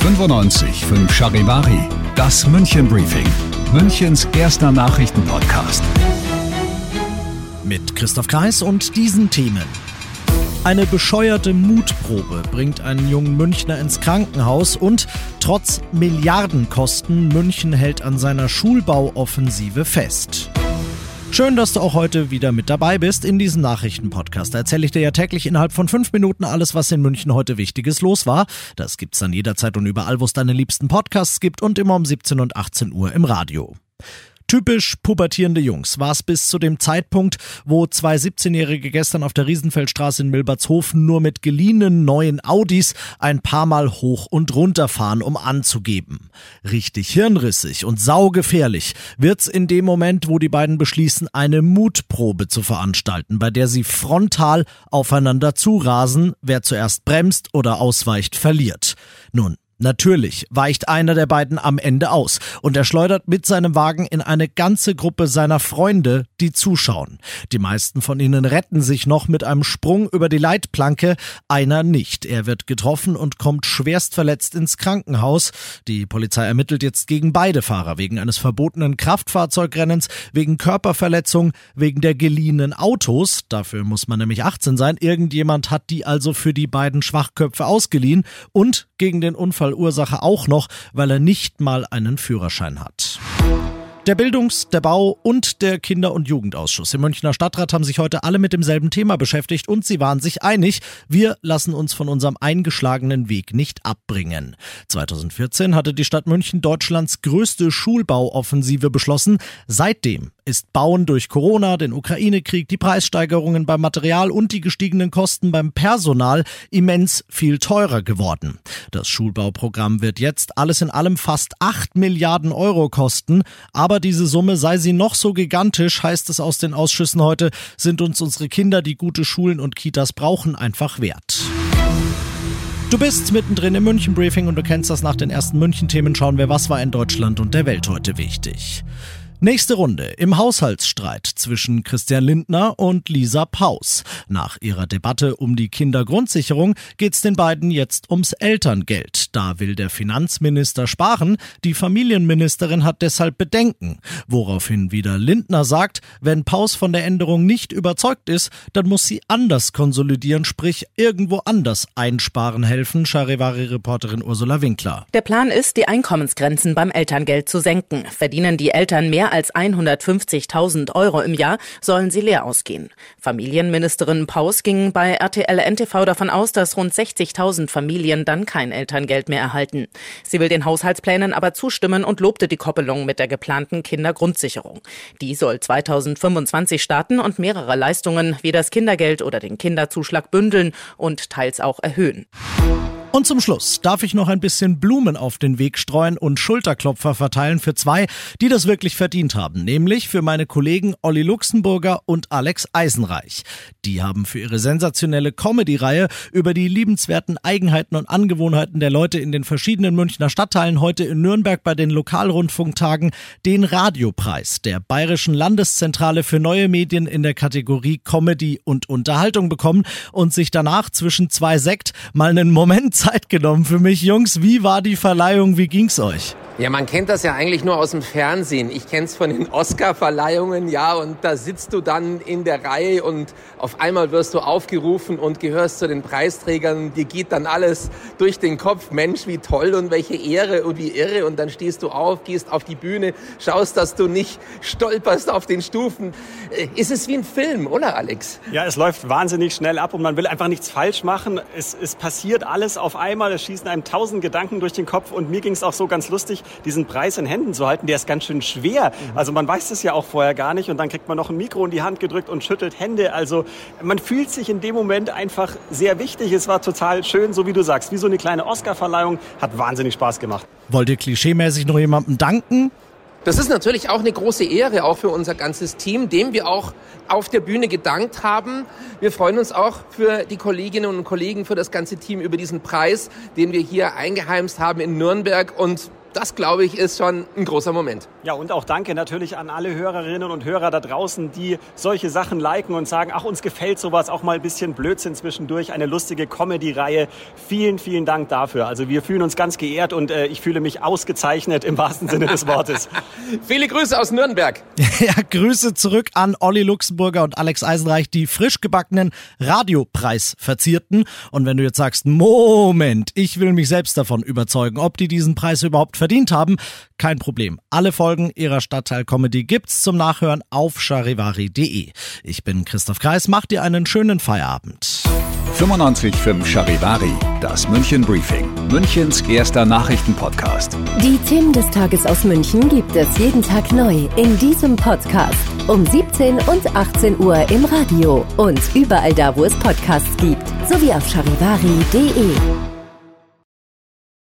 95 Charivari, das München Briefing, Münchens erster Nachrichtenpodcast. Mit Christoph Kreis und diesen Themen. Eine bescheuerte Mutprobe bringt einen jungen Münchner ins Krankenhaus und trotz Milliardenkosten München hält an seiner Schulbauoffensive fest. Schön, dass du auch heute wieder mit dabei bist in diesem Nachrichtenpodcast. Erzähle ich dir ja täglich innerhalb von fünf Minuten alles, was in München heute Wichtiges los war. Das gibt's dann jederzeit und überall, wo es deine liebsten Podcasts gibt und immer um 17 und 18 Uhr im Radio. Typisch pubertierende Jungs war es bis zu dem Zeitpunkt, wo zwei 17-Jährige gestern auf der Riesenfeldstraße in Milbertshofen nur mit geliehenen neuen Audis ein paar Mal hoch und runter fahren, um anzugeben. Richtig hirnrissig und saugefährlich wird's in dem Moment, wo die beiden beschließen, eine Mutprobe zu veranstalten, bei der sie frontal aufeinander zurasen, wer zuerst bremst oder ausweicht, verliert. Nun, Natürlich weicht einer der beiden am Ende aus und er schleudert mit seinem Wagen in eine ganze Gruppe seiner Freunde, die zuschauen. Die meisten von ihnen retten sich noch mit einem Sprung über die Leitplanke, einer nicht. Er wird getroffen und kommt schwerst verletzt ins Krankenhaus. Die Polizei ermittelt jetzt gegen beide Fahrer wegen eines verbotenen Kraftfahrzeugrennens, wegen Körperverletzung, wegen der geliehenen Autos. Dafür muss man nämlich 18 sein. Irgendjemand hat die also für die beiden Schwachköpfe ausgeliehen und gegen den Unfallursache auch noch, weil er nicht mal einen Führerschein hat. Der Bildungs-, der Bau- und der Kinder- und Jugendausschuss im Münchner Stadtrat haben sich heute alle mit demselben Thema beschäftigt und sie waren sich einig, wir lassen uns von unserem eingeschlagenen Weg nicht abbringen. 2014 hatte die Stadt München Deutschlands größte Schulbauoffensive beschlossen. Seitdem ist Bauen durch Corona, den Ukraine-Krieg, die Preissteigerungen beim Material und die gestiegenen Kosten beim Personal immens viel teurer geworden. Das Schulbauprogramm wird jetzt alles in allem fast 8 Milliarden Euro kosten, aber diese Summe sei sie noch so gigantisch, heißt es aus den Ausschüssen heute, sind uns unsere Kinder, die gute Schulen und Kitas brauchen, einfach wert. Du bist mittendrin im München Briefing und du kennst das nach den ersten München Themen. Schauen wir, was war in Deutschland und der Welt heute wichtig. Nächste Runde im Haushaltsstreit zwischen Christian Lindner und Lisa Paus. Nach ihrer Debatte um die Kindergrundsicherung geht's den beiden jetzt ums Elterngeld. Da will der Finanzminister sparen, die Familienministerin hat deshalb Bedenken. Woraufhin wieder Lindner sagt, wenn Paus von der Änderung nicht überzeugt ist, dann muss sie anders konsolidieren, sprich irgendwo anders einsparen helfen, Charivari-Reporterin Ursula Winkler. Der Plan ist, die Einkommensgrenzen beim Elterngeld zu senken. Verdienen die Eltern mehr als 150.000 Euro im Jahr sollen sie leer ausgehen. Familienministerin Paus ging bei RTL NTV davon aus, dass rund 60.000 Familien dann kein Elterngeld mehr erhalten. Sie will den Haushaltsplänen aber zustimmen und lobte die Koppelung mit der geplanten Kindergrundsicherung. Die soll 2025 starten und mehrere Leistungen wie das Kindergeld oder den Kinderzuschlag bündeln und teils auch erhöhen. Und zum Schluss darf ich noch ein bisschen Blumen auf den Weg streuen und Schulterklopfer verteilen für zwei, die das wirklich verdient haben, nämlich für meine Kollegen Olli Luxemburger und Alex Eisenreich. Die haben für ihre sensationelle Comedy-Reihe über die liebenswerten Eigenheiten und Angewohnheiten der Leute in den verschiedenen Münchner Stadtteilen heute in Nürnberg bei den Lokalrundfunktagen den Radiopreis der Bayerischen Landeszentrale für neue Medien in der Kategorie Comedy und Unterhaltung bekommen und sich danach zwischen zwei Sekt mal einen Moment Zeit genommen für mich. Jungs, wie war die Verleihung? Wie ging's euch? Ja, man kennt das ja eigentlich nur aus dem Fernsehen. Ich kenne es von den Oscar-Verleihungen, ja, und da sitzt du dann in der Reihe und auf einmal wirst du aufgerufen und gehörst zu den Preisträgern. Dir geht dann alles durch den Kopf. Mensch, wie toll und welche Ehre und wie irre. Und dann stehst du auf, gehst auf die Bühne, schaust, dass du nicht stolperst auf den Stufen. Äh, ist es wie ein Film, oder Alex? Ja, es läuft wahnsinnig schnell ab und man will einfach nichts falsch machen. Es, es passiert alles auf einmal. Es schießen einem tausend Gedanken durch den Kopf und mir ging es auch so ganz lustig diesen Preis in Händen zu halten, der ist ganz schön schwer. Mhm. Also man weiß es ja auch vorher gar nicht und dann kriegt man noch ein Mikro in die Hand gedrückt und schüttelt Hände. Also man fühlt sich in dem Moment einfach sehr wichtig. Es war total schön, so wie du sagst, wie so eine kleine Oscar-Verleihung. Hat wahnsinnig Spaß gemacht. Wollt ihr klischeemäßig noch jemandem danken? Das ist natürlich auch eine große Ehre, auch für unser ganzes Team, dem wir auch auf der Bühne gedankt haben. Wir freuen uns auch für die Kolleginnen und Kollegen, für das ganze Team über diesen Preis, den wir hier eingeheimst haben in Nürnberg. Und das glaube ich ist schon ein großer Moment. Ja, und auch danke natürlich an alle Hörerinnen und Hörer da draußen, die solche Sachen liken und sagen, ach, uns gefällt sowas, auch mal ein bisschen Blödsinn zwischendurch, eine lustige Comedy-Reihe. Vielen, vielen Dank dafür. Also wir fühlen uns ganz geehrt und äh, ich fühle mich ausgezeichnet im wahrsten Sinne des Wortes. Viele Grüße aus Nürnberg. ja, Grüße zurück an Olli Luxemburger und Alex Eisenreich, die frisch gebackenen Radiopreis verzierten. Und wenn du jetzt sagst, Moment, ich will mich selbst davon überzeugen, ob die diesen Preis überhaupt verdient haben, kein Problem. Alle Folgen ihrer Stadtteil-Comedy gibt's zum Nachhören auf charivari.de. Ich bin Christoph Kreis, mach dir einen schönen Feierabend. 95.5 Charivari, das München Briefing, Münchens erster Nachrichtenpodcast. Die Themen des Tages aus München gibt es jeden Tag neu in diesem Podcast. Um 17 und 18 Uhr im Radio und überall da, wo es Podcasts gibt, sowie auf charivari.de.